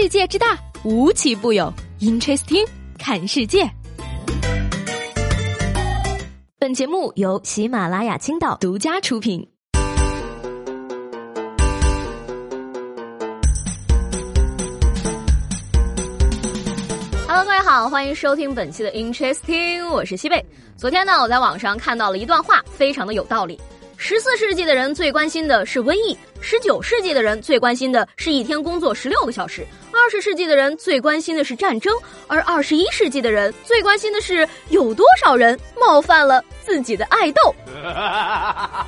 世界之大，无奇不有。Interesting，看世界。本节目由喜马拉雅青岛独家出品。Hello，各位好，欢迎收听本期的 Interesting，我是西贝。昨天呢，我在网上看到了一段话，非常的有道理。十四世纪的人最关心的是瘟疫，十九世纪的人最关心的是一天工作十六个小时，二十世纪的人最关心的是战争，而二十一世纪的人最关心的是有多少人冒犯了自己的爱豆。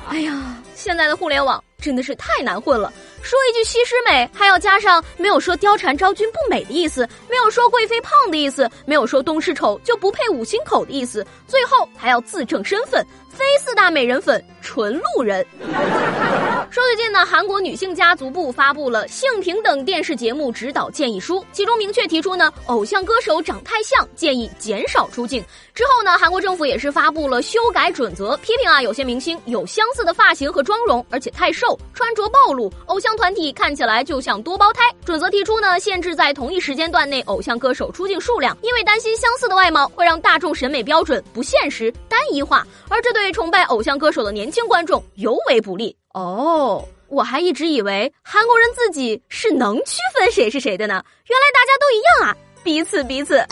哎呀，现在的互联网真的是太难混了。说一句西施美，还要加上没有说貂蝉昭君不美的意思，没有说贵妃胖的意思，没有说东施丑就不配五星口的意思，最后还要自证身份。非四大美人粉，纯路人。说最近呢，韩国女性家族部发布了性平等电视节目指导建议书，其中明确提出呢，偶像歌手长太像，建议减少出镜。之后呢，韩国政府也是发布了修改准则，批评啊有些明星有相似的发型和妆容，而且太瘦，穿着暴露，偶像团体看起来就像多胞胎。准则提出呢，限制在同一时间段内偶像歌手出镜数量，因为担心相似的外貌会让大众审美标准不现实、单一化，而这对。对崇拜偶像歌手的年轻观众尤为不利哦！我还一直以为韩国人自己是能区分谁是谁的呢，原来大家都一样啊！彼此彼此。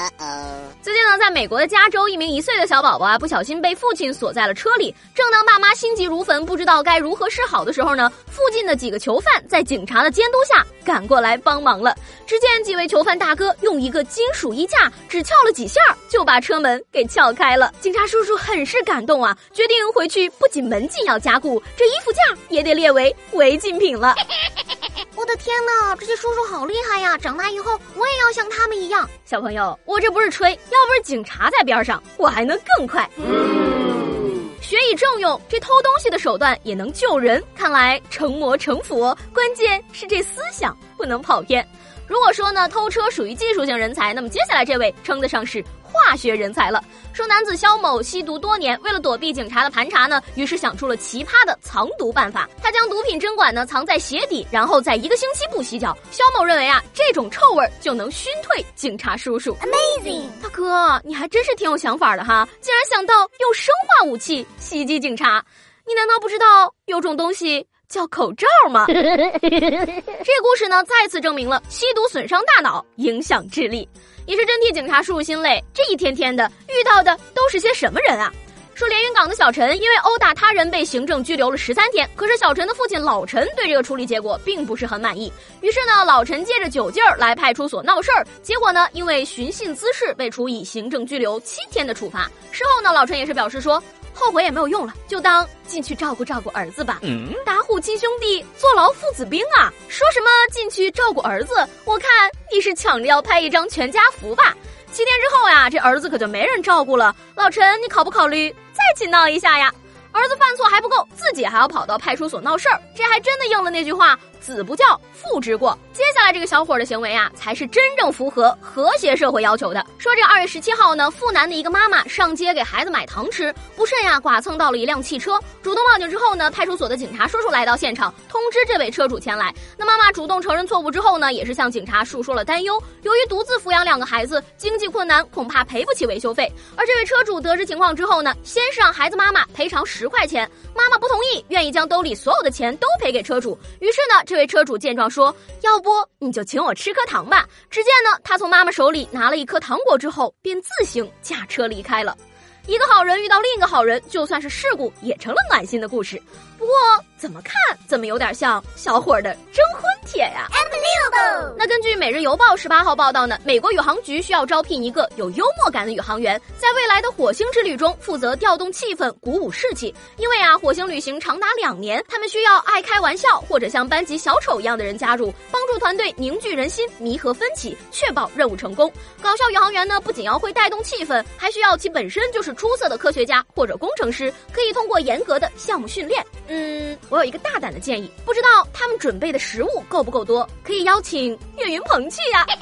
最近呢，在美国的加州，一名一岁的小宝宝啊，不小心被父亲锁在了车里。正当爸妈心急如焚，不知道该如何是好的时候呢，附近的几个囚犯在警察的监督下赶过来帮忙了。只见几位囚犯大哥用一个金属衣架，只撬了几下就把车门给撬开了。警察叔叔很是感动啊，决定回去不仅门禁要加固，这衣服架也得列为违禁品了。我的天哪，这些叔叔好厉害呀！长大以后我也要像他们一样。小朋友，我这不是吹，要不是警察在边上，我还能更快。学以致用，这偷东西的手段也能救人。看来成魔成佛，关键是这思想不能跑偏。如果说呢，偷车属于技术性人才，那么接下来这位称得上是。化学人才了。说男子肖某吸毒多年，为了躲避警察的盘查呢，于是想出了奇葩的藏毒办法。他将毒品针管呢藏在鞋底，然后在一个星期不洗脚。肖某认为啊，这种臭味就能熏退警察叔叔。Amazing，大哥，你还真是挺有想法的哈，竟然想到用生化武器袭击警察。你难道不知道有种东西叫口罩吗？这故事呢，再次证明了吸毒损伤大脑，影响智力。也是真替警察叔叔心累，这一天天的遇到的都是些什么人啊？说连云港的小陈因为殴打他人被行政拘留了十三天，可是小陈的父亲老陈对这个处理结果并不是很满意，于是呢，老陈借着酒劲儿来派出所闹事儿，结果呢，因为寻衅滋事被处以行政拘留七天的处罚。事后呢，老陈也是表示说。后悔也没有用了，就当进去照顾照顾儿子吧。打虎亲兄弟，坐牢父子兵啊！说什么进去照顾儿子？我看你是抢着要拍一张全家福吧。七天之后呀，这儿子可就没人照顾了。老陈，你考不考虑再去闹一下呀？儿子犯错还不够，自己还要跑到派出所闹事儿，这还真的应了那句话。子不教，父之过。接下来这个小伙的行为啊，才是真正符合和谐社会要求的。说这二月十七号呢，富南的一个妈妈上街给孩子买糖吃，不慎呀剐蹭到了一辆汽车。主动报警之后呢，派出所的警察叔叔来到现场，通知这位车主前来。那妈妈主动承认错误之后呢，也是向警察述说了担忧。由于独自抚养两个孩子，经济困难，恐怕赔不起维修费。而这位车主得知情况之后呢，先是让孩子妈妈赔偿十块钱，妈妈不同意，愿意将兜里所有的钱都赔给车主。于是呢，这位车主见状说：“要不你就请我吃颗糖吧。”只见呢，他从妈妈手里拿了一颗糖果之后，便自行驾车离开了。一个好人遇到另一个好人，就算是事故也成了暖心的故事。不过怎么看怎么有点像小伙的征婚帖呀。那根据《每日邮报》十八号报道呢，美国宇航局需要招聘一个有幽默感的宇航员，在未来的火星之旅中负责调动气氛、鼓舞士气。因为啊，火星旅行长达两年，他们需要爱开玩笑或者像班级小丑一样的人加入，帮助团队凝聚人心、弥合分歧，确保任务成功。搞笑宇航员呢，不仅要会带动气氛，还需要其本身就是出色的科学家或者工程师，可以通过严格的项目训练。嗯，我有一个大胆的建议，不知道他们准备的食物够不够多，可以邀请岳云鹏去呀。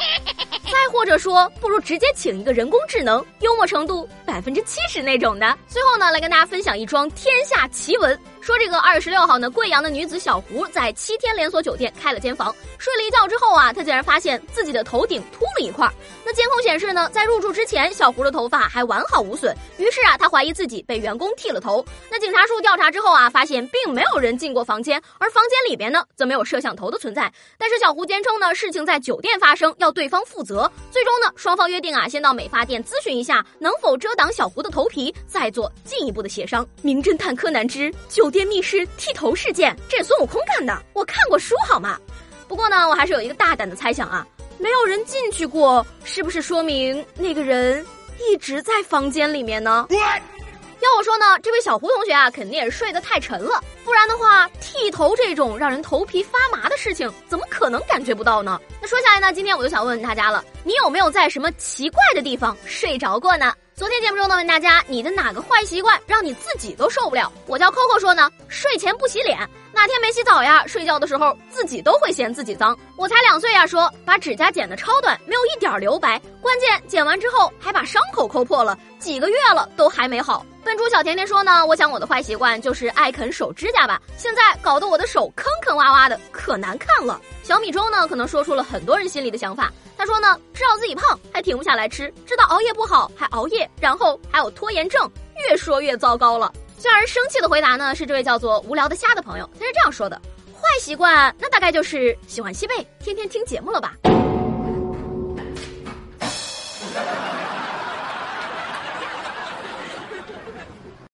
再或者说，不如直接请一个人工智能，幽默程度百分之七十那种的。最后呢，来跟大家分享一桩天下奇闻。说这个二月十六号呢，贵阳的女子小胡在七天连锁酒店开了间房，睡了一觉之后啊，她竟然发现自己的头顶秃一块。那监控显示呢，在入住之前，小胡的头发还完好无损。于是啊，他怀疑自己被员工剃了头。那警察叔调查之后啊，发现并没有人进过房间，而房间里边呢，则没有摄像头的存在。但是小胡坚称呢，事情在酒店发生，要对方负责。最终呢，双方约定啊，先到美发店咨询一下能否遮挡小胡的头皮，再做进一步的协商。名侦探柯南之酒店。密室剃头事件，这孙悟空干的。我看过书好吗？不过呢，我还是有一个大胆的猜想啊，没有人进去过，是不是说明那个人一直在房间里面呢？要我说呢，这位小胡同学啊，肯定也是睡得太沉了，不然的话，剃头这种让人头皮发麻的事情，怎么可能感觉不到呢？那说下来呢，今天我就想问问大家了，你有没有在什么奇怪的地方睡着过呢？昨天节目中呢，问大家你的哪个坏习惯让你自己都受不了？我叫 Coco 说呢，睡前不洗脸，哪天没洗澡呀，睡觉的时候自己都会嫌自己脏。我才两岁呀，说把指甲剪得超短，没有一点留白，关键剪完之后还把伤口抠破了，几个月了都还没好。笨猪小甜甜说呢，我想我的坏习惯就是爱啃手指甲吧，现在搞得我的手坑坑洼洼的，可难看了。小米粥呢，可能说出了很多人心里的想法。他说呢，知道自己胖还停不下来吃，知道熬夜不好还熬夜，然后还有拖延症，越说越糟糕了。最让人生气的回答呢，是这位叫做无聊的虾的朋友，他是这样说的：坏习惯那大概就是喜欢西贝，天天听节目了吧。